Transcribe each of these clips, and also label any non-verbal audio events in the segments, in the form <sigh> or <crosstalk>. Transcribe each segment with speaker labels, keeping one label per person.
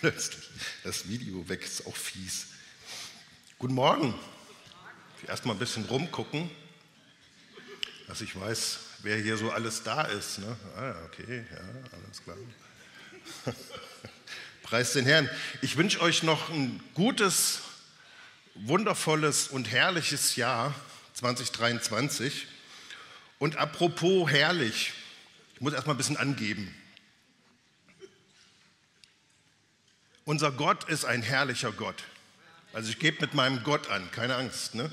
Speaker 1: plötzlich das Video weg, ist auch fies. Guten Morgen. Erstmal ein bisschen rumgucken, dass ich weiß, wer hier so alles da ist. Ne? Ah, okay, ja, alles klar. <laughs> Preis den Herrn. Ich wünsche euch noch ein gutes, wundervolles und herrliches Jahr 2023. Und apropos herrlich, ich muss erstmal ein bisschen angeben. Unser Gott ist ein herrlicher Gott. Also ich gebe mit meinem Gott an, keine Angst. Ne?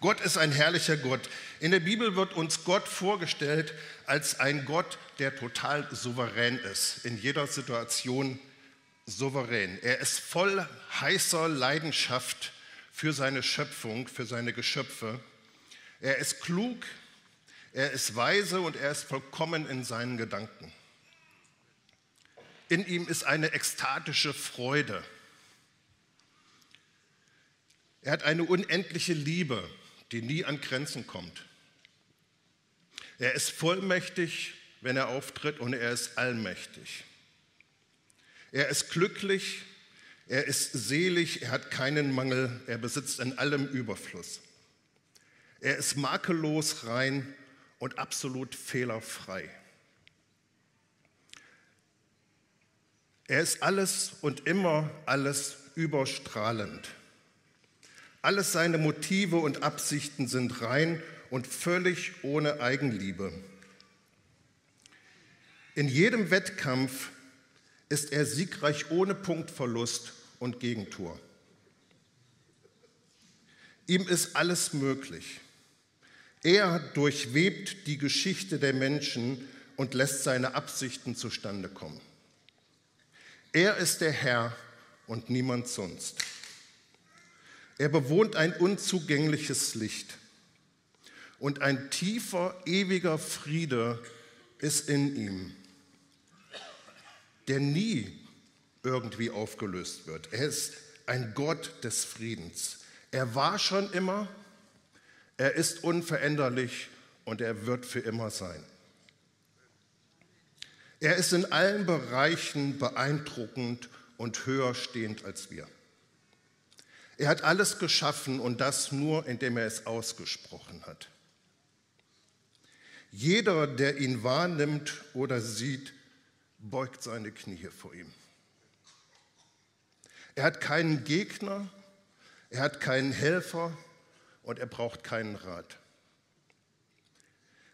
Speaker 1: Gott ist ein herrlicher Gott. In der Bibel wird uns Gott vorgestellt als ein Gott, der total souverän ist, in jeder Situation souverän. Er ist voll heißer Leidenschaft für seine Schöpfung, für seine Geschöpfe. Er ist klug, er ist weise und er ist vollkommen in seinen Gedanken. In ihm ist eine ekstatische Freude. Er hat eine unendliche Liebe, die nie an Grenzen kommt. Er ist vollmächtig, wenn er auftritt, und er ist allmächtig. Er ist glücklich, er ist selig, er hat keinen Mangel, er besitzt in allem Überfluss. Er ist makellos rein und absolut fehlerfrei. Er ist alles und immer alles überstrahlend. Alles seine Motive und Absichten sind rein und völlig ohne Eigenliebe. In jedem Wettkampf ist er siegreich ohne Punktverlust und Gegentor. Ihm ist alles möglich. Er durchwebt die Geschichte der Menschen und lässt seine Absichten zustande kommen. Er ist der Herr und niemand sonst. Er bewohnt ein unzugängliches Licht und ein tiefer, ewiger Friede ist in ihm der nie irgendwie aufgelöst wird. Er ist ein Gott des Friedens. Er war schon immer, er ist unveränderlich und er wird für immer sein. Er ist in allen Bereichen beeindruckend und höher stehend als wir. Er hat alles geschaffen und das nur, indem er es ausgesprochen hat. Jeder, der ihn wahrnimmt oder sieht, beugt seine Knie vor ihm. Er hat keinen Gegner, er hat keinen Helfer und er braucht keinen Rat.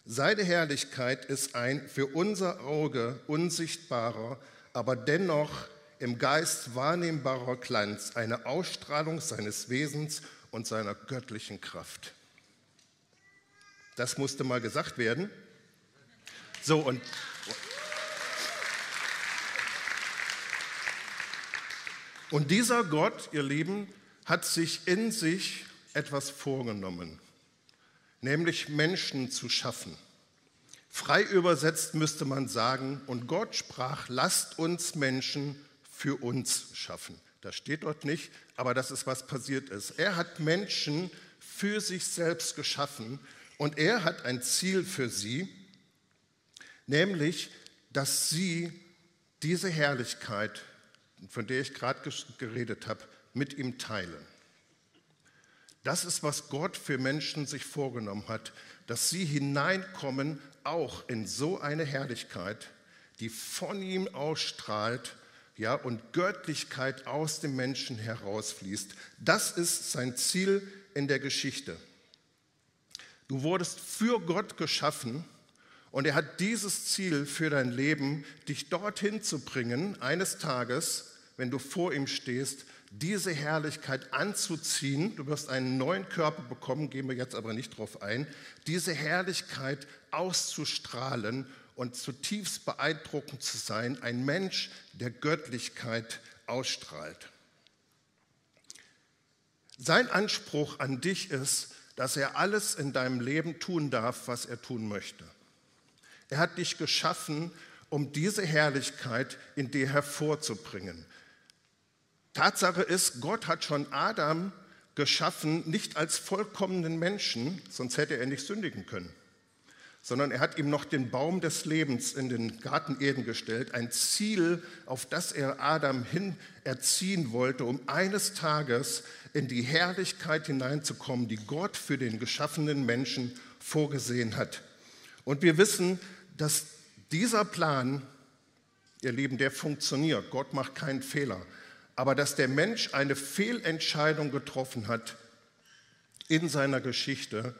Speaker 1: Seine Herrlichkeit ist ein für unser Auge unsichtbarer, aber dennoch im Geist wahrnehmbarer Glanz, eine Ausstrahlung seines Wesens und seiner göttlichen Kraft. Das musste mal gesagt werden. So, und Und dieser Gott, ihr Lieben, hat sich in sich etwas vorgenommen, nämlich Menschen zu schaffen. Frei übersetzt müsste man sagen, und Gott sprach, lasst uns Menschen für uns schaffen. Das steht dort nicht, aber das ist, was passiert ist. Er hat Menschen für sich selbst geschaffen und er hat ein Ziel für sie, nämlich, dass sie diese Herrlichkeit von der ich gerade geredet habe, mit ihm teilen. Das ist, was Gott für Menschen sich vorgenommen hat, dass sie hineinkommen auch in so eine Herrlichkeit, die von ihm ausstrahlt ja, und Göttlichkeit aus dem Menschen herausfließt. Das ist sein Ziel in der Geschichte. Du wurdest für Gott geschaffen und er hat dieses Ziel für dein Leben, dich dorthin zu bringen, eines Tages, wenn du vor ihm stehst, diese Herrlichkeit anzuziehen. Du wirst einen neuen Körper bekommen, gehen wir jetzt aber nicht drauf ein. Diese Herrlichkeit auszustrahlen und zutiefst beeindruckend zu sein, ein Mensch, der Göttlichkeit ausstrahlt. Sein Anspruch an dich ist, dass er alles in deinem Leben tun darf, was er tun möchte. Er hat dich geschaffen, um diese Herrlichkeit in dir hervorzubringen. Tatsache ist, Gott hat schon Adam geschaffen, nicht als vollkommenen Menschen, sonst hätte er nicht sündigen können, sondern er hat ihm noch den Baum des Lebens in den Garten Eden gestellt, ein Ziel, auf das er Adam hin erziehen wollte, um eines Tages in die Herrlichkeit hineinzukommen, die Gott für den geschaffenen Menschen vorgesehen hat. Und wir wissen, dass dieser Plan, ihr Lieben, der funktioniert. Gott macht keinen Fehler. Aber dass der Mensch eine Fehlentscheidung getroffen hat in seiner Geschichte,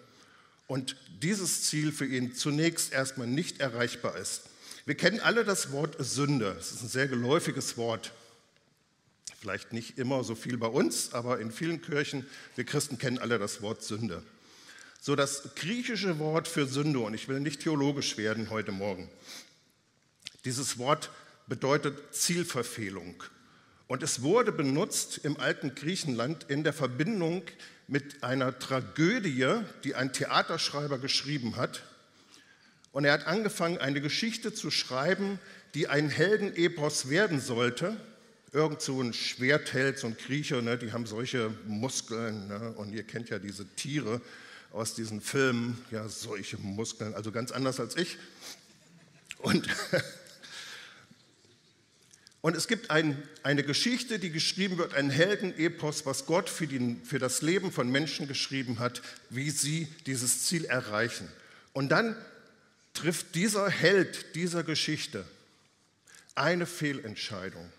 Speaker 1: und dieses Ziel für ihn zunächst erstmal nicht erreichbar ist. Wir kennen alle das Wort Sünde. Es ist ein sehr geläufiges Wort. Vielleicht nicht immer so viel bei uns, aber in vielen Kirchen, wir Christen kennen alle das Wort Sünde. So das griechische Wort für Sünde, und ich will nicht theologisch werden heute Morgen, dieses Wort bedeutet Zielverfehlung. Und es wurde benutzt im alten Griechenland in der Verbindung mit einer Tragödie, die ein Theaterschreiber geschrieben hat. Und er hat angefangen, eine Geschichte zu schreiben, die ein Heldenepos werden sollte. Irgend so ein Schwertheld, so ein Kriecher, ne, die haben solche Muskeln. Ne, und ihr kennt ja diese Tiere aus diesen Filmen, ja, solche Muskeln, also ganz anders als ich. Und <laughs> Und es gibt ein, eine Geschichte, die geschrieben wird, ein Heldenepos, was Gott für, die, für das Leben von Menschen geschrieben hat, wie sie dieses Ziel erreichen. Und dann trifft dieser Held dieser Geschichte eine Fehlentscheidung.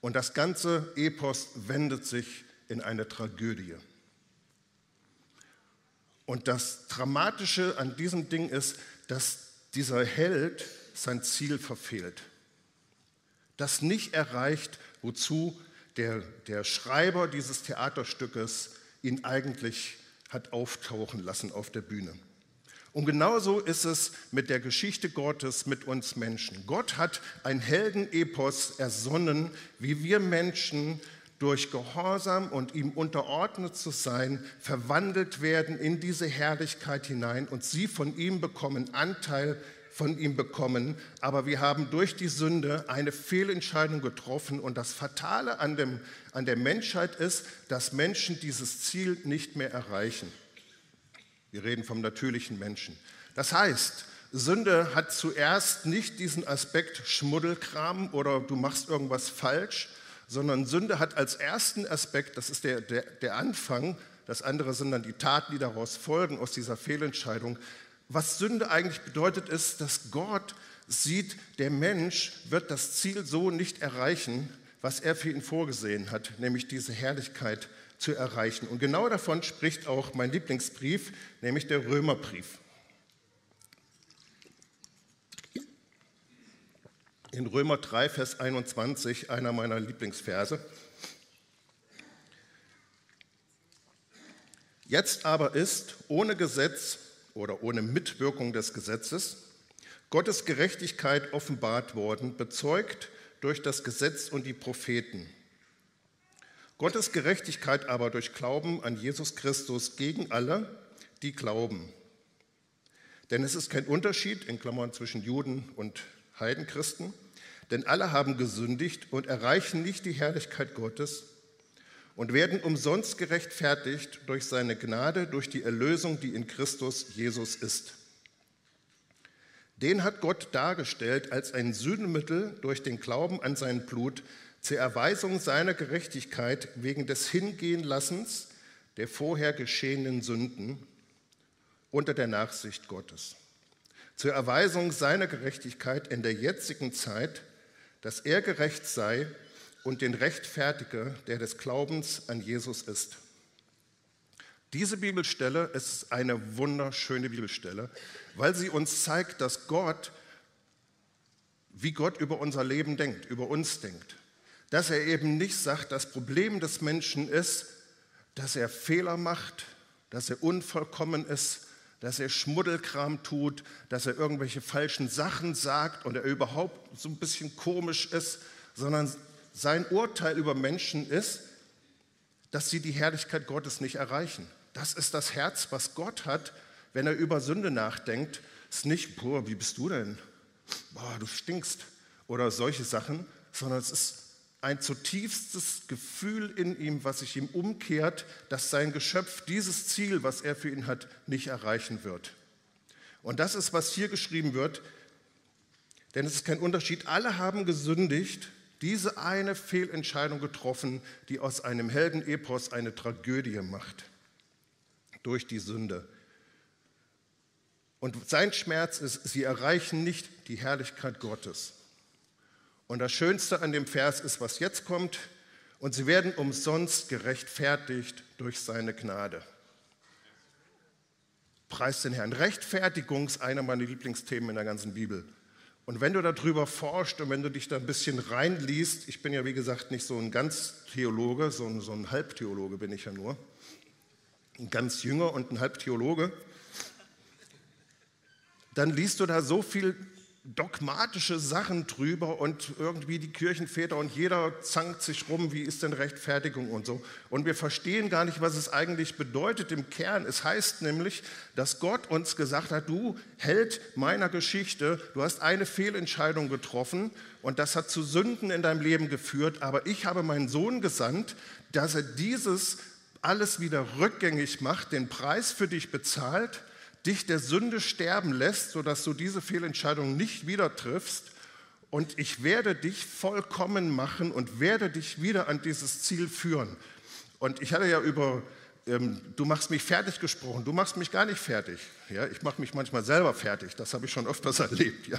Speaker 1: Und das ganze Epos wendet sich in eine Tragödie. Und das Dramatische an diesem Ding ist, dass dieser Held sein Ziel verfehlt das nicht erreicht, wozu der, der Schreiber dieses Theaterstückes ihn eigentlich hat auftauchen lassen auf der Bühne. Und genauso ist es mit der Geschichte Gottes mit uns Menschen. Gott hat ein Heldenepos ersonnen, wie wir Menschen durch Gehorsam und ihm unterordnet zu sein, verwandelt werden in diese Herrlichkeit hinein und sie von ihm bekommen Anteil von ihm bekommen, aber wir haben durch die Sünde eine Fehlentscheidung getroffen und das Fatale an, dem, an der Menschheit ist, dass Menschen dieses Ziel nicht mehr erreichen. Wir reden vom natürlichen Menschen. Das heißt, Sünde hat zuerst nicht diesen Aspekt Schmuddelkram oder du machst irgendwas falsch, sondern Sünde hat als ersten Aspekt, das ist der, der, der Anfang, das andere sind dann die Taten, die daraus folgen aus dieser Fehlentscheidung, was Sünde eigentlich bedeutet, ist, dass Gott sieht, der Mensch wird das Ziel so nicht erreichen, was er für ihn vorgesehen hat, nämlich diese Herrlichkeit zu erreichen. Und genau davon spricht auch mein Lieblingsbrief, nämlich der Römerbrief. In Römer 3, Vers 21, einer meiner Lieblingsverse. Jetzt aber ist ohne Gesetz oder ohne Mitwirkung des Gesetzes, Gottes Gerechtigkeit offenbart worden, bezeugt durch das Gesetz und die Propheten. Gottes Gerechtigkeit aber durch Glauben an Jesus Christus gegen alle, die glauben. Denn es ist kein Unterschied in Klammern zwischen Juden und Heidenchristen, denn alle haben gesündigt und erreichen nicht die Herrlichkeit Gottes, und werden umsonst gerechtfertigt durch seine Gnade, durch die Erlösung, die in Christus Jesus ist. Den hat Gott dargestellt als ein Sühnmittel durch den Glauben an sein Blut zur Erweisung seiner Gerechtigkeit wegen des Hingehenlassens der vorher geschehenen Sünden unter der Nachsicht Gottes. Zur Erweisung seiner Gerechtigkeit in der jetzigen Zeit, dass er gerecht sei und den Rechtfertiger, der des Glaubens an Jesus ist. Diese Bibelstelle ist eine wunderschöne Bibelstelle, weil sie uns zeigt, dass Gott, wie Gott über unser Leben denkt, über uns denkt. Dass er eben nicht sagt, das Problem des Menschen ist, dass er Fehler macht, dass er unvollkommen ist, dass er Schmuddelkram tut, dass er irgendwelche falschen Sachen sagt und er überhaupt so ein bisschen komisch ist, sondern sein Urteil über Menschen ist, dass sie die Herrlichkeit Gottes nicht erreichen. Das ist das Herz, was Gott hat, wenn er über Sünde nachdenkt. Es ist nicht, boah, wie bist du denn? Boah, du stinkst oder solche Sachen, sondern es ist ein zutiefstes Gefühl in ihm, was sich ihm umkehrt, dass sein Geschöpf dieses Ziel, was er für ihn hat, nicht erreichen wird. Und das ist, was hier geschrieben wird, denn es ist kein Unterschied. Alle haben gesündigt, diese eine Fehlentscheidung getroffen, die aus einem Heldenepos eine Tragödie macht. Durch die Sünde. Und sein Schmerz ist, sie erreichen nicht die Herrlichkeit Gottes. Und das Schönste an dem Vers ist, was jetzt kommt, und sie werden umsonst gerechtfertigt durch seine Gnade. Preis den Herrn. Rechtfertigung ist einer meiner Lieblingsthemen in der ganzen Bibel. Und wenn du darüber forscht und wenn du dich da ein bisschen reinliest, ich bin ja wie gesagt nicht so ein ganz Theologe, so ein, so ein Halbtheologe bin ich ja nur, ein ganz Jünger und ein Halbtheologe, dann liest du da so viel dogmatische Sachen drüber und irgendwie die Kirchenväter und jeder zankt sich rum, wie ist denn Rechtfertigung und so. Und wir verstehen gar nicht, was es eigentlich bedeutet im Kern. Es heißt nämlich, dass Gott uns gesagt hat, du Held meiner Geschichte, du hast eine Fehlentscheidung getroffen und das hat zu Sünden in deinem Leben geführt, aber ich habe meinen Sohn gesandt, dass er dieses alles wieder rückgängig macht, den Preis für dich bezahlt dich der Sünde sterben lässt, sodass du diese Fehlentscheidung nicht wieder triffst. Und ich werde dich vollkommen machen und werde dich wieder an dieses Ziel führen. Und ich hatte ja über, ähm, du machst mich fertig gesprochen, du machst mich gar nicht fertig. Ja, ich mache mich manchmal selber fertig, das habe ich schon öfters <laughs> erlebt. Ja.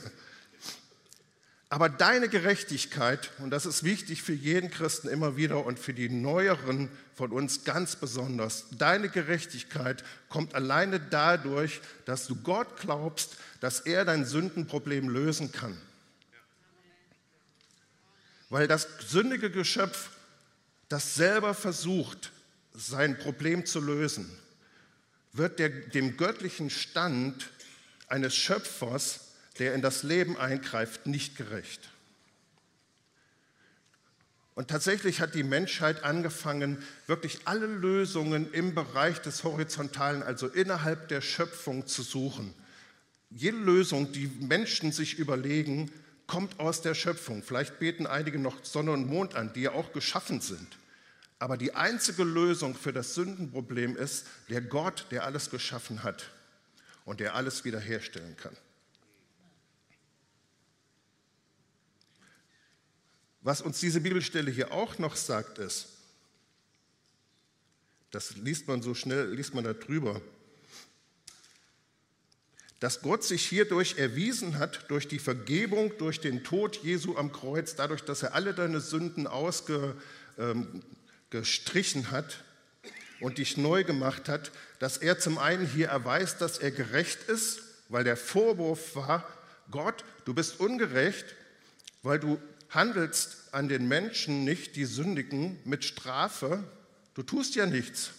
Speaker 1: Aber deine Gerechtigkeit, und das ist wichtig für jeden Christen immer wieder und für die Neueren von uns ganz besonders, deine Gerechtigkeit kommt alleine dadurch, dass du Gott glaubst, dass er dein Sündenproblem lösen kann. Weil das sündige Geschöpf, das selber versucht, sein Problem zu lösen, wird der, dem göttlichen Stand eines Schöpfers der in das Leben eingreift, nicht gerecht. Und tatsächlich hat die Menschheit angefangen, wirklich alle Lösungen im Bereich des Horizontalen, also innerhalb der Schöpfung zu suchen. Jede Lösung, die Menschen sich überlegen, kommt aus der Schöpfung. Vielleicht beten einige noch Sonne und Mond an, die ja auch geschaffen sind. Aber die einzige Lösung für das Sündenproblem ist der Gott, der alles geschaffen hat und der alles wiederherstellen kann. Was uns diese Bibelstelle hier auch noch sagt, ist, das liest man so schnell, liest man da drüber, dass Gott sich hierdurch erwiesen hat, durch die Vergebung, durch den Tod Jesu am Kreuz, dadurch, dass er alle deine Sünden ausgestrichen ähm, hat und dich neu gemacht hat, dass er zum einen hier erweist, dass er gerecht ist, weil der Vorwurf war, Gott, du bist ungerecht, weil du handelst an den Menschen nicht, die sündigen, mit Strafe. Du tust ja nichts.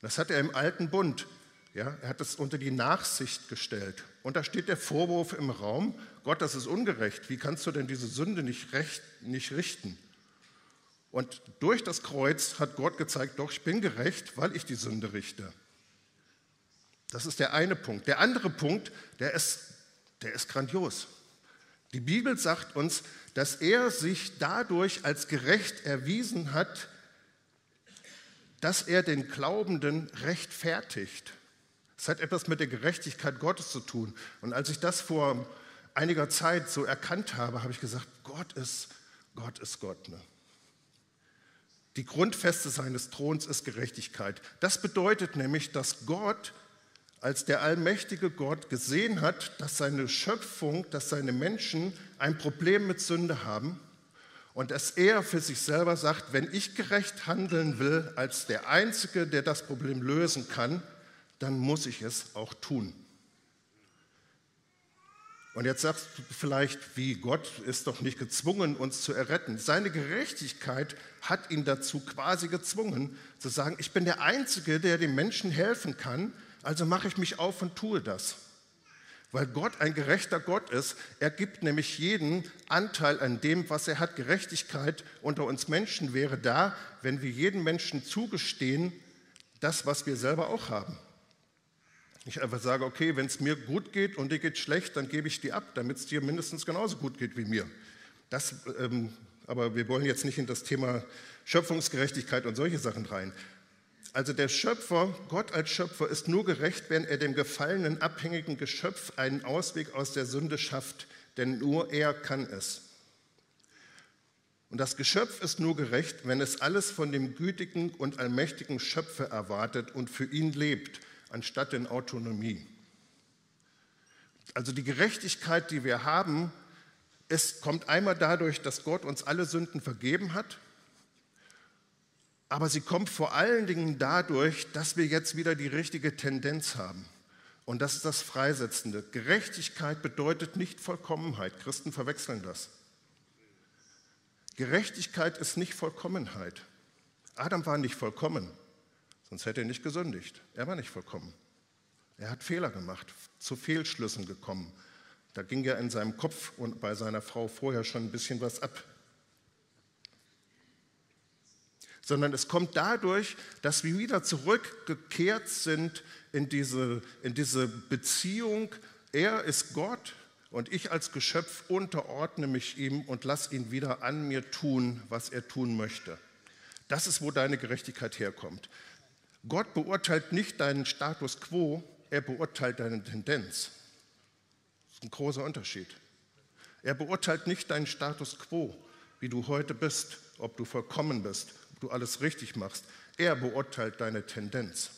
Speaker 1: Das hat er im alten Bund. Ja, er hat es unter die Nachsicht gestellt. Und da steht der Vorwurf im Raum, Gott, das ist ungerecht. Wie kannst du denn diese Sünde nicht, recht, nicht richten? Und durch das Kreuz hat Gott gezeigt, doch, ich bin gerecht, weil ich die Sünde richte. Das ist der eine Punkt. Der andere Punkt, der ist, der ist grandios. Die Bibel sagt uns, dass er sich dadurch als gerecht erwiesen hat, dass er den Glaubenden rechtfertigt. Das hat etwas mit der Gerechtigkeit Gottes zu tun. Und als ich das vor einiger Zeit so erkannt habe, habe ich gesagt, Gott ist Gott. Ist Gott ne? Die Grundfeste seines Throns ist Gerechtigkeit. Das bedeutet nämlich, dass Gott als der allmächtige Gott gesehen hat, dass seine Schöpfung, dass seine Menschen ein Problem mit Sünde haben und dass er für sich selber sagt, wenn ich gerecht handeln will als der Einzige, der das Problem lösen kann, dann muss ich es auch tun. Und jetzt sagst du vielleicht, wie Gott ist doch nicht gezwungen, uns zu erretten. Seine Gerechtigkeit hat ihn dazu quasi gezwungen, zu sagen, ich bin der Einzige, der den Menschen helfen kann, also mache ich mich auf und tue das. Weil Gott ein gerechter Gott ist. Er gibt nämlich jeden Anteil an dem, was er hat. Gerechtigkeit unter uns Menschen wäre da, wenn wir jedem Menschen zugestehen, das, was wir selber auch haben. Ich einfach sage, okay, wenn es mir gut geht und dir geht schlecht, dann gebe ich dir ab, damit es dir mindestens genauso gut geht wie mir. Das, ähm, aber wir wollen jetzt nicht in das Thema Schöpfungsgerechtigkeit und solche Sachen rein. Also der Schöpfer, Gott als Schöpfer, ist nur gerecht, wenn er dem gefallenen, abhängigen Geschöpf einen Ausweg aus der Sünde schafft, denn nur er kann es. Und das Geschöpf ist nur gerecht, wenn es alles von dem gütigen und allmächtigen Schöpfer erwartet und für ihn lebt, anstatt in Autonomie. Also die Gerechtigkeit, die wir haben, es kommt einmal dadurch, dass Gott uns alle Sünden vergeben hat aber sie kommt vor allen Dingen dadurch, dass wir jetzt wieder die richtige Tendenz haben. Und das ist das Freisetzende. Gerechtigkeit bedeutet nicht Vollkommenheit. Christen verwechseln das. Gerechtigkeit ist nicht Vollkommenheit. Adam war nicht vollkommen, sonst hätte er nicht gesündigt. Er war nicht vollkommen. Er hat Fehler gemacht, zu Fehlschlüssen gekommen. Da ging ja in seinem Kopf und bei seiner Frau vorher schon ein bisschen was ab. Sondern es kommt dadurch, dass wir wieder zurückgekehrt sind in diese, in diese Beziehung. Er ist Gott und ich als Geschöpf unterordne mich ihm und lass ihn wieder an mir tun, was er tun möchte. Das ist, wo deine Gerechtigkeit herkommt. Gott beurteilt nicht deinen Status quo, er beurteilt deine Tendenz. Das ist ein großer Unterschied. Er beurteilt nicht deinen Status quo, wie du heute bist, ob du vollkommen bist du alles richtig machst. Er beurteilt deine Tendenz.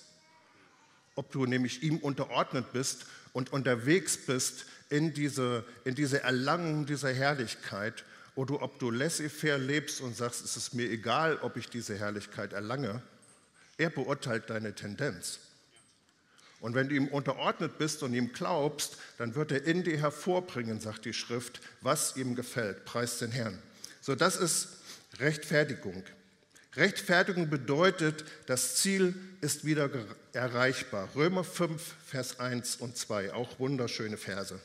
Speaker 1: Ob du nämlich ihm unterordnet bist und unterwegs bist in diese, in diese Erlangung dieser Herrlichkeit oder ob du laissez-faire lebst und sagst, es ist mir egal, ob ich diese Herrlichkeit erlange. Er beurteilt deine Tendenz. Und wenn du ihm unterordnet bist und ihm glaubst, dann wird er in dir hervorbringen, sagt die Schrift, was ihm gefällt. Preis den Herrn. So, das ist Rechtfertigung. Rechtfertigung bedeutet, das Ziel ist wieder erreichbar. Römer 5, Vers 1 und 2, auch wunderschöne Verse.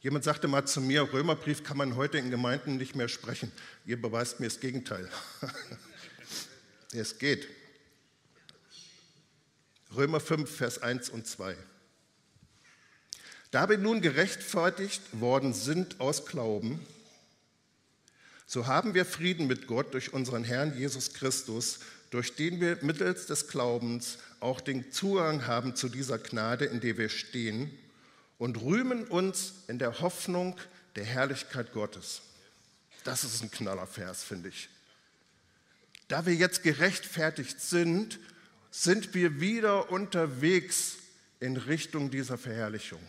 Speaker 1: Jemand sagte mal zu mir, Römerbrief kann man heute in Gemeinden nicht mehr sprechen. Ihr beweist mir das Gegenteil. <laughs> es geht. Römer 5, Vers 1 und 2. Da wir nun gerechtfertigt worden sind aus Glauben, so haben wir Frieden mit Gott durch unseren Herrn Jesus Christus, durch den wir mittels des Glaubens auch den Zugang haben zu dieser Gnade, in der wir stehen und rühmen uns in der Hoffnung der Herrlichkeit Gottes. Das ist ein knaller Vers, finde ich. Da wir jetzt gerechtfertigt sind, sind wir wieder unterwegs in Richtung dieser Verherrlichung.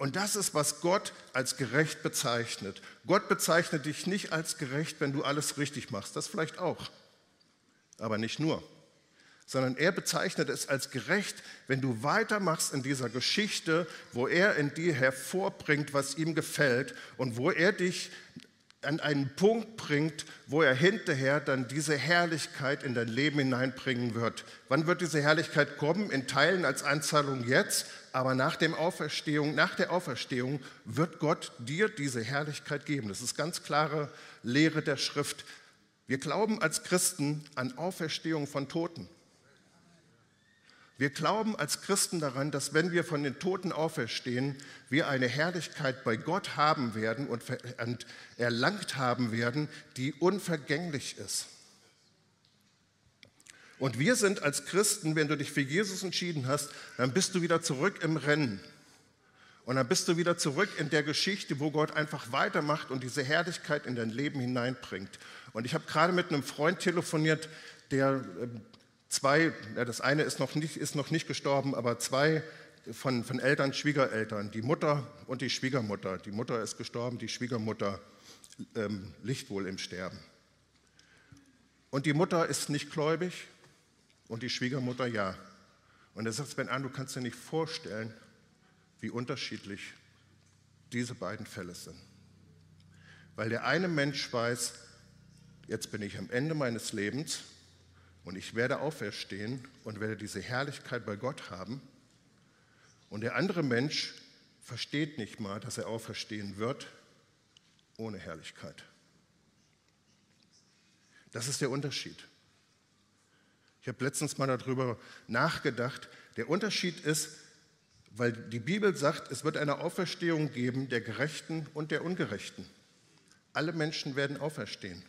Speaker 1: Und das ist, was Gott als gerecht bezeichnet. Gott bezeichnet dich nicht als gerecht, wenn du alles richtig machst. Das vielleicht auch, aber nicht nur. Sondern er bezeichnet es als gerecht, wenn du weitermachst in dieser Geschichte, wo er in dir hervorbringt, was ihm gefällt und wo er dich an einen Punkt bringt, wo er hinterher dann diese Herrlichkeit in dein Leben hineinbringen wird. Wann wird diese Herrlichkeit kommen? In Teilen als Anzahlung jetzt, aber nach, dem Auferstehung, nach der Auferstehung wird Gott dir diese Herrlichkeit geben. Das ist ganz klare Lehre der Schrift. Wir glauben als Christen an Auferstehung von Toten. Wir glauben als Christen daran, dass wenn wir von den Toten auferstehen, wir eine Herrlichkeit bei Gott haben werden und erlangt haben werden, die unvergänglich ist. Und wir sind als Christen, wenn du dich für Jesus entschieden hast, dann bist du wieder zurück im Rennen. Und dann bist du wieder zurück in der Geschichte, wo Gott einfach weitermacht und diese Herrlichkeit in dein Leben hineinbringt. Und ich habe gerade mit einem Freund telefoniert, der ähm, zwei, das eine ist noch, nicht, ist noch nicht gestorben, aber zwei von, von Eltern, Schwiegereltern, die Mutter und die Schwiegermutter. Die Mutter ist gestorben, die Schwiegermutter ähm, liegt wohl im Sterben. Und die Mutter ist nicht gläubig und die Schwiegermutter ja. Und er sagt, Sven an, du kannst dir nicht vorstellen, wie unterschiedlich diese beiden Fälle sind. Weil der eine Mensch weiß, jetzt bin ich am Ende meines Lebens und ich werde auferstehen und werde diese Herrlichkeit bei Gott haben. Und der andere Mensch versteht nicht mal, dass er auferstehen wird ohne Herrlichkeit. Das ist der Unterschied. Ich habe letztens mal darüber nachgedacht. Der Unterschied ist, weil die Bibel sagt, es wird eine Auferstehung geben der Gerechten und der Ungerechten. Alle Menschen werden auferstehen.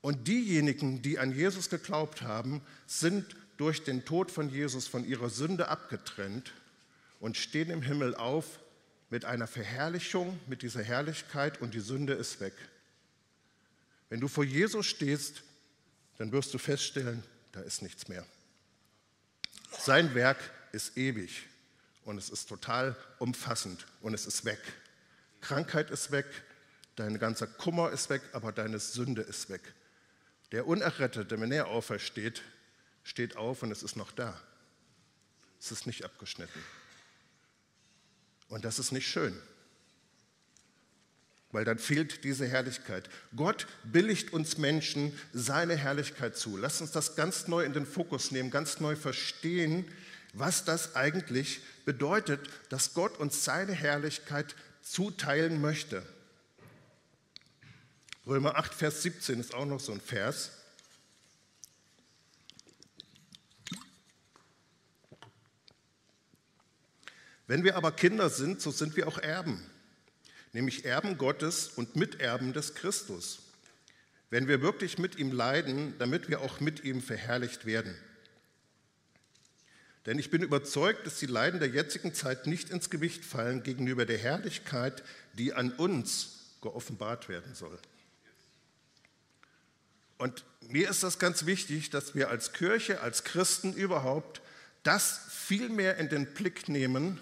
Speaker 1: Und diejenigen, die an Jesus geglaubt haben, sind durch den Tod von Jesus von ihrer Sünde abgetrennt und stehen im Himmel auf mit einer Verherrlichung, mit dieser Herrlichkeit und die Sünde ist weg. Wenn du vor Jesus stehst, dann wirst du feststellen, da ist nichts mehr. Sein Werk ist ewig und es ist total umfassend und es ist weg. Krankheit ist weg, dein ganzer Kummer ist weg, aber deine Sünde ist weg. Der Unerrettete, wenn er aufersteht, steht auf und es ist noch da. Es ist nicht abgeschnitten. Und das ist nicht schön, weil dann fehlt diese Herrlichkeit. Gott billigt uns Menschen seine Herrlichkeit zu. Lass uns das ganz neu in den Fokus nehmen, ganz neu verstehen, was das eigentlich bedeutet, dass Gott uns seine Herrlichkeit zuteilen möchte. Römer 8, Vers 17 ist auch noch so ein Vers. Wenn wir aber Kinder sind, so sind wir auch Erben, nämlich Erben Gottes und Miterben des Christus. Wenn wir wirklich mit ihm leiden, damit wir auch mit ihm verherrlicht werden. Denn ich bin überzeugt, dass die Leiden der jetzigen Zeit nicht ins Gewicht fallen gegenüber der Herrlichkeit, die an uns geoffenbart werden soll. Und mir ist das ganz wichtig, dass wir als Kirche, als Christen überhaupt das viel mehr in den Blick nehmen,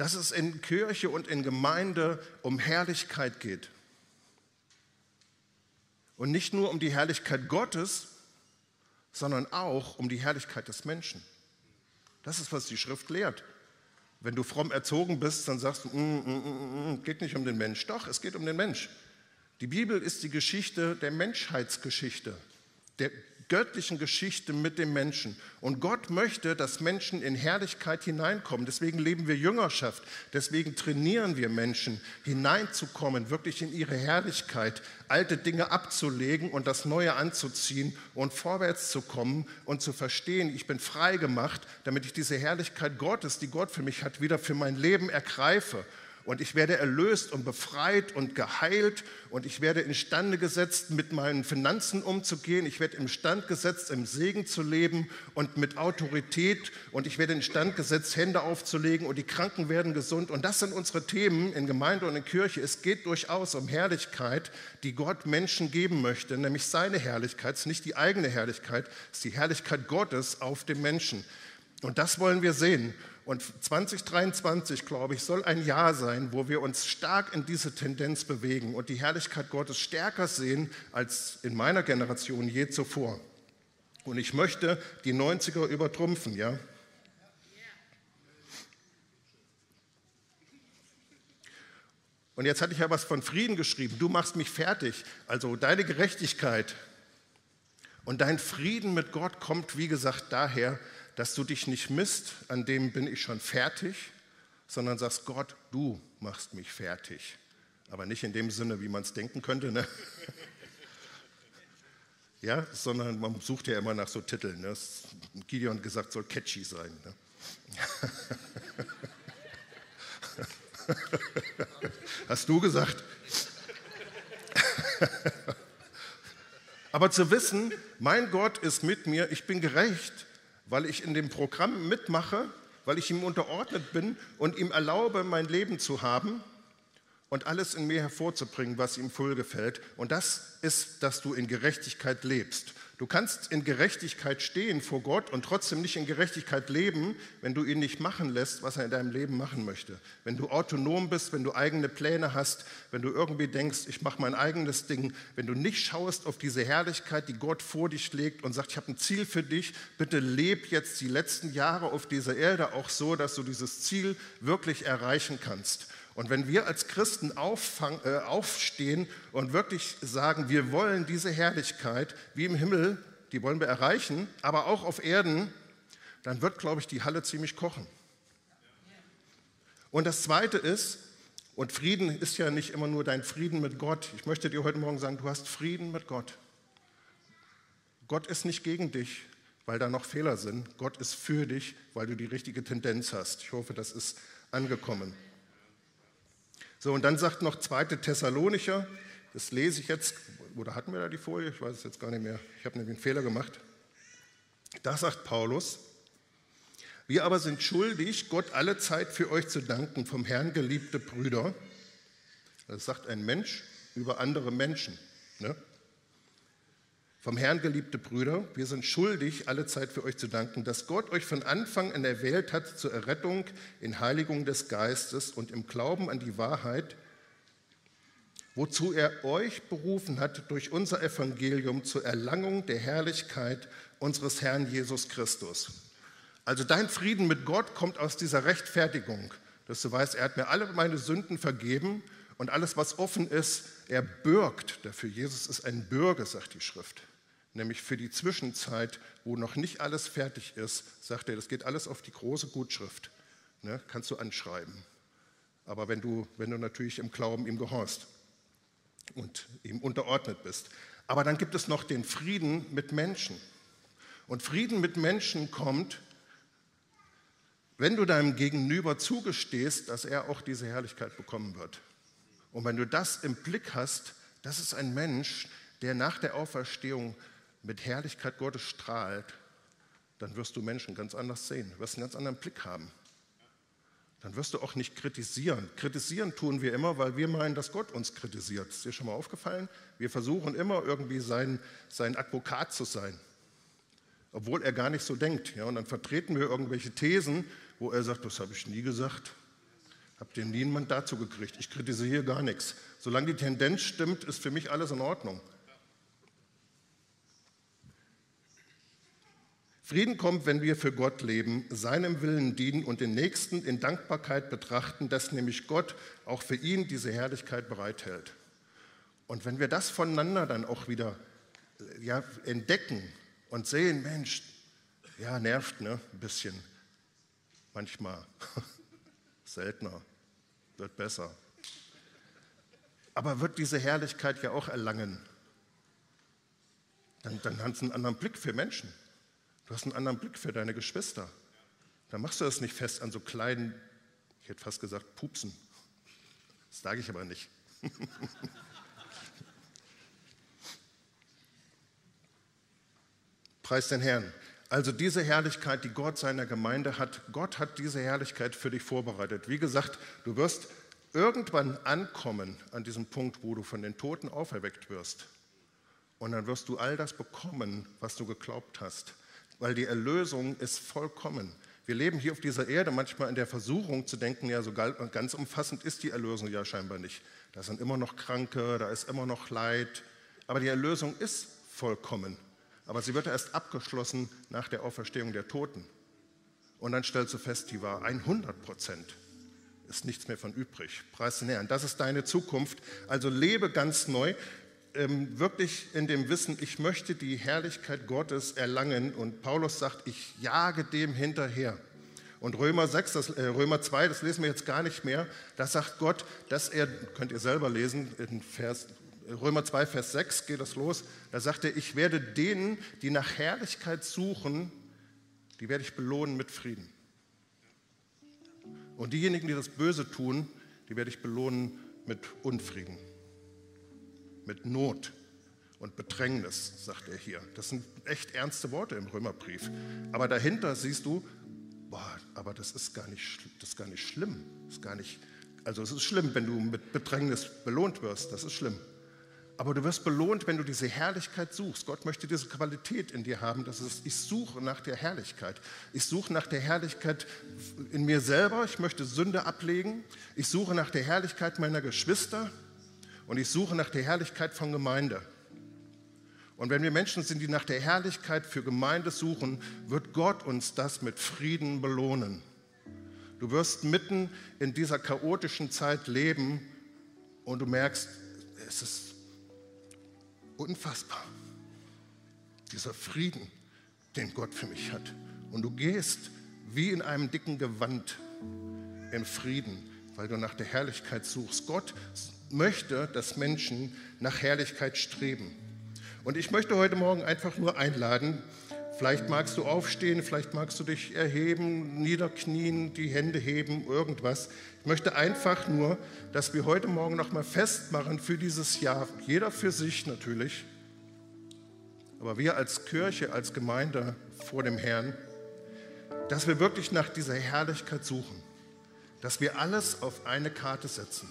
Speaker 1: dass es in Kirche und in Gemeinde um Herrlichkeit geht. Und nicht nur um die Herrlichkeit Gottes, sondern auch um die Herrlichkeit des Menschen. Das ist, was die Schrift lehrt. Wenn du fromm erzogen bist, dann sagst du, mm, mm, mm, mm geht nicht um den Mensch. Doch, es geht um den Mensch. Die Bibel ist die Geschichte der Menschheitsgeschichte, der göttlichen Geschichte mit dem Menschen. Und Gott möchte, dass Menschen in Herrlichkeit hineinkommen. Deswegen leben wir Jüngerschaft. Deswegen trainieren wir Menschen, hineinzukommen, wirklich in ihre Herrlichkeit, alte Dinge abzulegen und das Neue anzuziehen und vorwärts zu kommen und zu verstehen, ich bin frei gemacht, damit ich diese Herrlichkeit Gottes, die Gott für mich hat, wieder für mein Leben ergreife und ich werde erlöst und befreit und geheilt und ich werde instande gesetzt, mit meinen Finanzen umzugehen. Ich werde instand gesetzt, im Segen zu leben und mit Autorität und ich werde instand gesetzt, Hände aufzulegen und die Kranken werden gesund. Und das sind unsere Themen in Gemeinde und in Kirche. Es geht durchaus um Herrlichkeit, die Gott Menschen geben möchte, nämlich seine Herrlichkeit. Es ist nicht die eigene Herrlichkeit, es ist die Herrlichkeit Gottes auf dem Menschen. Und das wollen wir sehen. Und 2023, glaube ich, soll ein Jahr sein, wo wir uns stark in diese Tendenz bewegen und die Herrlichkeit Gottes stärker sehen als in meiner Generation je zuvor. Und ich möchte die 90er übertrumpfen, ja. Und jetzt hatte ich ja was von Frieden geschrieben. Du machst mich fertig. Also deine Gerechtigkeit und dein Frieden mit Gott kommt, wie gesagt, daher, dass du dich nicht misst, an dem bin ich schon fertig, sondern sagst, Gott, du machst mich fertig. Aber nicht in dem Sinne, wie man es denken könnte. Ne? <laughs> ja, sondern man sucht ja immer nach so Titeln. Ne? Gideon gesagt, soll catchy sein. Ne? <laughs> Hast du gesagt? <laughs> Aber zu wissen, mein Gott ist mit mir, ich bin gerecht, weil ich in dem Programm mitmache, weil ich ihm unterordnet bin und ihm erlaube, mein Leben zu haben und alles in mir hervorzubringen, was ihm voll gefällt. Und das ist, dass du in Gerechtigkeit lebst. Du kannst in Gerechtigkeit stehen vor Gott und trotzdem nicht in Gerechtigkeit leben, wenn du ihn nicht machen lässt, was er in deinem Leben machen möchte. Wenn du autonom bist, wenn du eigene Pläne hast, wenn du irgendwie denkst, ich mache mein eigenes Ding, wenn du nicht schaust auf diese Herrlichkeit, die Gott vor dich legt und sagt, ich habe ein Ziel für dich, bitte leb jetzt die letzten Jahre auf dieser Erde auch so, dass du dieses Ziel wirklich erreichen kannst. Und wenn wir als Christen auffang, äh, aufstehen und wirklich sagen, wir wollen diese Herrlichkeit wie im Himmel, die wollen wir erreichen, aber auch auf Erden, dann wird, glaube ich, die Halle ziemlich kochen. Und das Zweite ist, und Frieden ist ja nicht immer nur dein Frieden mit Gott. Ich möchte dir heute Morgen sagen, du hast Frieden mit Gott. Gott ist nicht gegen dich, weil da noch Fehler sind. Gott ist für dich, weil du die richtige Tendenz hast. Ich hoffe, das ist angekommen. So, und dann sagt noch 2. Thessalonicher, das lese ich jetzt, oder hatten wir da die Folie? Ich weiß es jetzt gar nicht mehr. Ich habe nämlich einen Fehler gemacht. Da sagt Paulus, wir aber sind schuldig, Gott alle Zeit für euch zu danken, vom Herrn geliebte Brüder. Das sagt ein Mensch über andere Menschen. Ne? Vom Herrn geliebte Brüder, wir sind schuldig, alle Zeit für euch zu danken, dass Gott euch von Anfang an erwählt hat zur Errettung in Heiligung des Geistes und im Glauben an die Wahrheit, wozu er euch berufen hat durch unser Evangelium zur Erlangung der Herrlichkeit unseres Herrn Jesus Christus. Also dein Frieden mit Gott kommt aus dieser Rechtfertigung, dass du weißt, er hat mir alle meine Sünden vergeben und alles, was offen ist, er bürgt dafür. Jesus ist ein Bürger, sagt die Schrift nämlich für die Zwischenzeit, wo noch nicht alles fertig ist, sagt er, das geht alles auf die große Gutschrift. Ne, kannst du anschreiben. Aber wenn du, wenn du natürlich im Glauben ihm gehorst und ihm unterordnet bist. Aber dann gibt es noch den Frieden mit Menschen. Und Frieden mit Menschen kommt, wenn du deinem Gegenüber zugestehst, dass er auch diese Herrlichkeit bekommen wird. Und wenn du das im Blick hast, das ist ein Mensch, der nach der Auferstehung mit Herrlichkeit Gottes strahlt, dann wirst du Menschen ganz anders sehen, wirst einen ganz anderen Blick haben. Dann wirst du auch nicht kritisieren. Kritisieren tun wir immer, weil wir meinen, dass Gott uns kritisiert. Ist dir schon mal aufgefallen? Wir versuchen immer irgendwie sein, sein Advokat zu sein, obwohl er gar nicht so denkt. Ja? Und dann vertreten wir irgendwelche Thesen, wo er sagt, das habe ich nie gesagt. Habt ihr nie ein Mandat dazu gekriegt? Ich kritisiere gar nichts. Solange die Tendenz stimmt, ist für mich alles in Ordnung. Frieden kommt, wenn wir für Gott leben, seinem Willen dienen und den Nächsten in Dankbarkeit betrachten, dass nämlich Gott auch für ihn diese Herrlichkeit bereithält. Und wenn wir das voneinander dann auch wieder ja, entdecken und sehen, Mensch, ja, nervt ne, ein bisschen, manchmal, <laughs> seltener, wird besser. Aber wird diese Herrlichkeit ja auch erlangen, dann, dann hat es einen anderen Blick für Menschen. Du hast einen anderen Blick für deine Geschwister. Dann machst du das nicht fest an so kleinen, ich hätte fast gesagt, Pupsen. Das sage ich aber nicht. <laughs> Preis den Herrn. Also diese Herrlichkeit, die Gott seiner Gemeinde hat, Gott hat diese Herrlichkeit für dich vorbereitet. Wie gesagt, du wirst irgendwann ankommen an diesem Punkt, wo du von den Toten auferweckt wirst. Und dann wirst du all das bekommen, was du geglaubt hast weil die Erlösung ist vollkommen. Wir leben hier auf dieser Erde manchmal in der Versuchung zu denken, ja, so ganz umfassend ist die Erlösung ja scheinbar nicht. Da sind immer noch Kranke, da ist immer noch Leid, aber die Erlösung ist vollkommen. Aber sie wird erst abgeschlossen nach der Auferstehung der Toten. Und dann stellst du fest, die war 100 Prozent. Ist nichts mehr von übrig. Preis den Herrn. Das ist deine Zukunft. Also lebe ganz neu ähm, wirklich in dem Wissen, ich möchte die Herrlichkeit Gottes erlangen. Und Paulus sagt, ich jage dem hinterher. Und Römer 6, das, äh, Römer 2, das lesen wir jetzt gar nicht mehr, da sagt Gott, dass er, könnt ihr selber lesen, in Vers, Römer 2, Vers 6 geht das los, da sagt er, ich werde denen, die nach Herrlichkeit suchen, die werde ich belohnen mit Frieden. Und diejenigen, die das Böse tun, die werde ich belohnen mit Unfrieden mit Not und Bedrängnis, sagt er hier. Das sind echt ernste Worte im Römerbrief. Aber dahinter siehst du, boah, aber das ist gar nicht, das ist gar nicht schlimm. Das ist gar nicht, also es ist schlimm, wenn du mit Bedrängnis belohnt wirst, das ist schlimm. Aber du wirst belohnt, wenn du diese Herrlichkeit suchst. Gott möchte diese Qualität in dir haben, dass es, ich suche nach der Herrlichkeit. Ich suche nach der Herrlichkeit in mir selber. Ich möchte Sünde ablegen. Ich suche nach der Herrlichkeit meiner Geschwister. Und ich suche nach der Herrlichkeit von Gemeinde. Und wenn wir Menschen sind, die nach der Herrlichkeit für Gemeinde suchen, wird Gott uns das mit Frieden belohnen. Du wirst mitten in dieser chaotischen Zeit leben und du merkst, es ist unfassbar, dieser Frieden, den Gott für mich hat. Und du gehst wie in einem dicken Gewand im Frieden, weil du nach der Herrlichkeit suchst. Gott möchte, dass Menschen nach Herrlichkeit streben. Und ich möchte heute Morgen einfach nur einladen, Vielleicht magst du aufstehen, vielleicht magst du dich erheben, niederknien, die Hände heben, irgendwas. Ich möchte einfach nur, dass wir heute Morgen nochmal festmachen für dieses Jahr, jeder für sich natürlich, aber wir als Kirche, als Gemeinde vor dem Herrn, dass wir wirklich nach dieser Herrlichkeit suchen, dass wir alles auf eine Karte setzen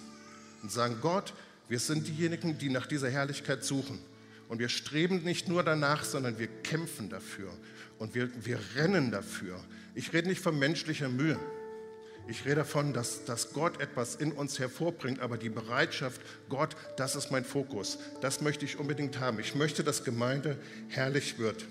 Speaker 1: und sagen, Gott, wir sind diejenigen, die nach dieser Herrlichkeit suchen. Und wir streben nicht nur danach, sondern wir kämpfen dafür und wir, wir rennen dafür. Ich rede nicht von menschlicher Mühe. Ich rede davon, dass, dass Gott etwas in uns hervorbringt, aber die Bereitschaft, Gott, das ist mein Fokus. Das möchte ich unbedingt haben. Ich möchte, dass Gemeinde herrlich wird.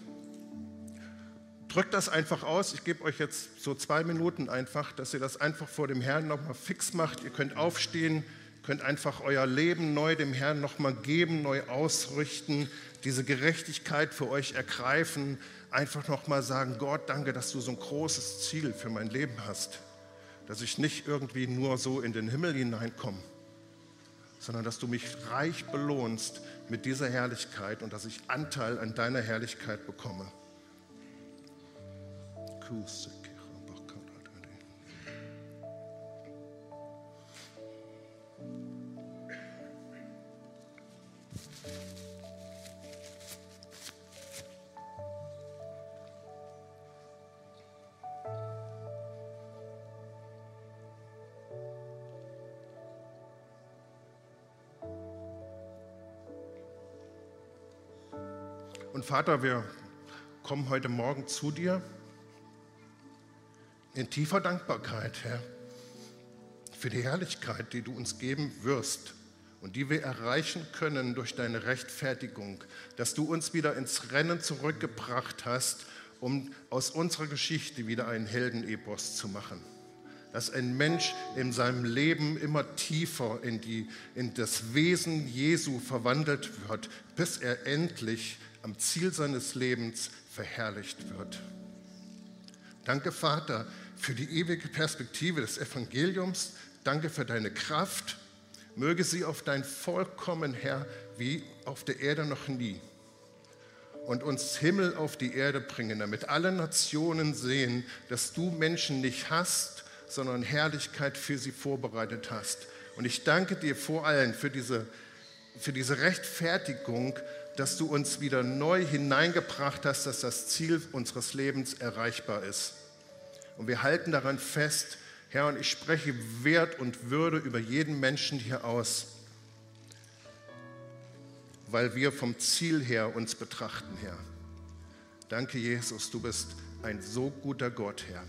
Speaker 1: Drückt das einfach aus. Ich gebe euch jetzt so zwei Minuten einfach, dass ihr das einfach vor dem Herrn nochmal fix macht. Ihr könnt aufstehen, könnt einfach euer Leben neu dem Herrn nochmal geben, neu ausrichten, diese Gerechtigkeit für euch ergreifen, einfach nochmal sagen, Gott, danke, dass du so ein großes Ziel für mein Leben hast, dass ich nicht irgendwie nur so in den Himmel hineinkomme, sondern dass du mich reich belohnst mit dieser Herrlichkeit und dass ich Anteil an deiner Herrlichkeit bekomme. Kusik. Vater, wir kommen heute Morgen zu dir in tiefer Dankbarkeit, Herr, für die Herrlichkeit, die du uns geben wirst und die wir erreichen können durch deine Rechtfertigung, dass du uns wieder ins Rennen zurückgebracht hast, um aus unserer Geschichte wieder einen Heldenepos zu machen. Dass ein Mensch in seinem Leben immer tiefer in, die, in das Wesen Jesu verwandelt wird, bis er endlich am Ziel seines Lebens verherrlicht wird. Danke, Vater, für die ewige Perspektive des Evangeliums. Danke für deine Kraft. Möge sie auf dein Vollkommen, Herr, wie auf der Erde noch nie. Und uns Himmel auf die Erde bringen, damit alle Nationen sehen, dass du Menschen nicht hast, sondern Herrlichkeit für sie vorbereitet hast. Und ich danke dir vor allem für diese, für diese Rechtfertigung, dass du uns wieder neu hineingebracht hast, dass das Ziel unseres Lebens erreichbar ist. Und wir halten daran fest, Herr, und ich spreche Wert und Würde über jeden Menschen hier aus, weil wir vom Ziel her uns betrachten, Herr. Danke, Jesus, du bist ein so guter Gott, Herr.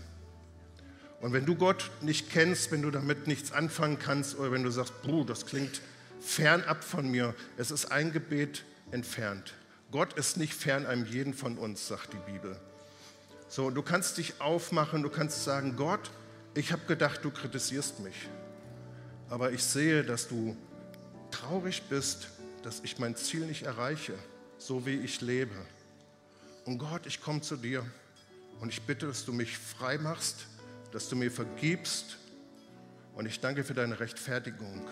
Speaker 1: Und wenn du Gott nicht kennst, wenn du damit nichts anfangen kannst oder wenn du sagst, Bruh, das klingt fernab von mir, es ist ein Gebet entfernt. Gott ist nicht fern einem jeden von uns, sagt die Bibel. So, du kannst dich aufmachen, du kannst sagen, Gott, ich habe gedacht, du kritisierst mich. Aber ich sehe, dass du traurig bist, dass ich mein Ziel nicht erreiche, so wie ich lebe. Und Gott, ich komme zu dir und ich bitte, dass du mich frei machst, dass du mir vergibst. Und ich danke für deine Rechtfertigung.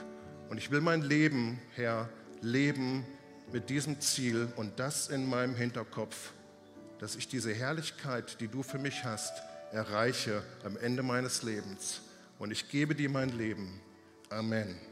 Speaker 1: Und ich will mein Leben, Herr, leben mit diesem Ziel und das in meinem Hinterkopf dass ich diese Herrlichkeit, die du für mich hast, erreiche am Ende meines Lebens. Und ich gebe dir mein Leben. Amen.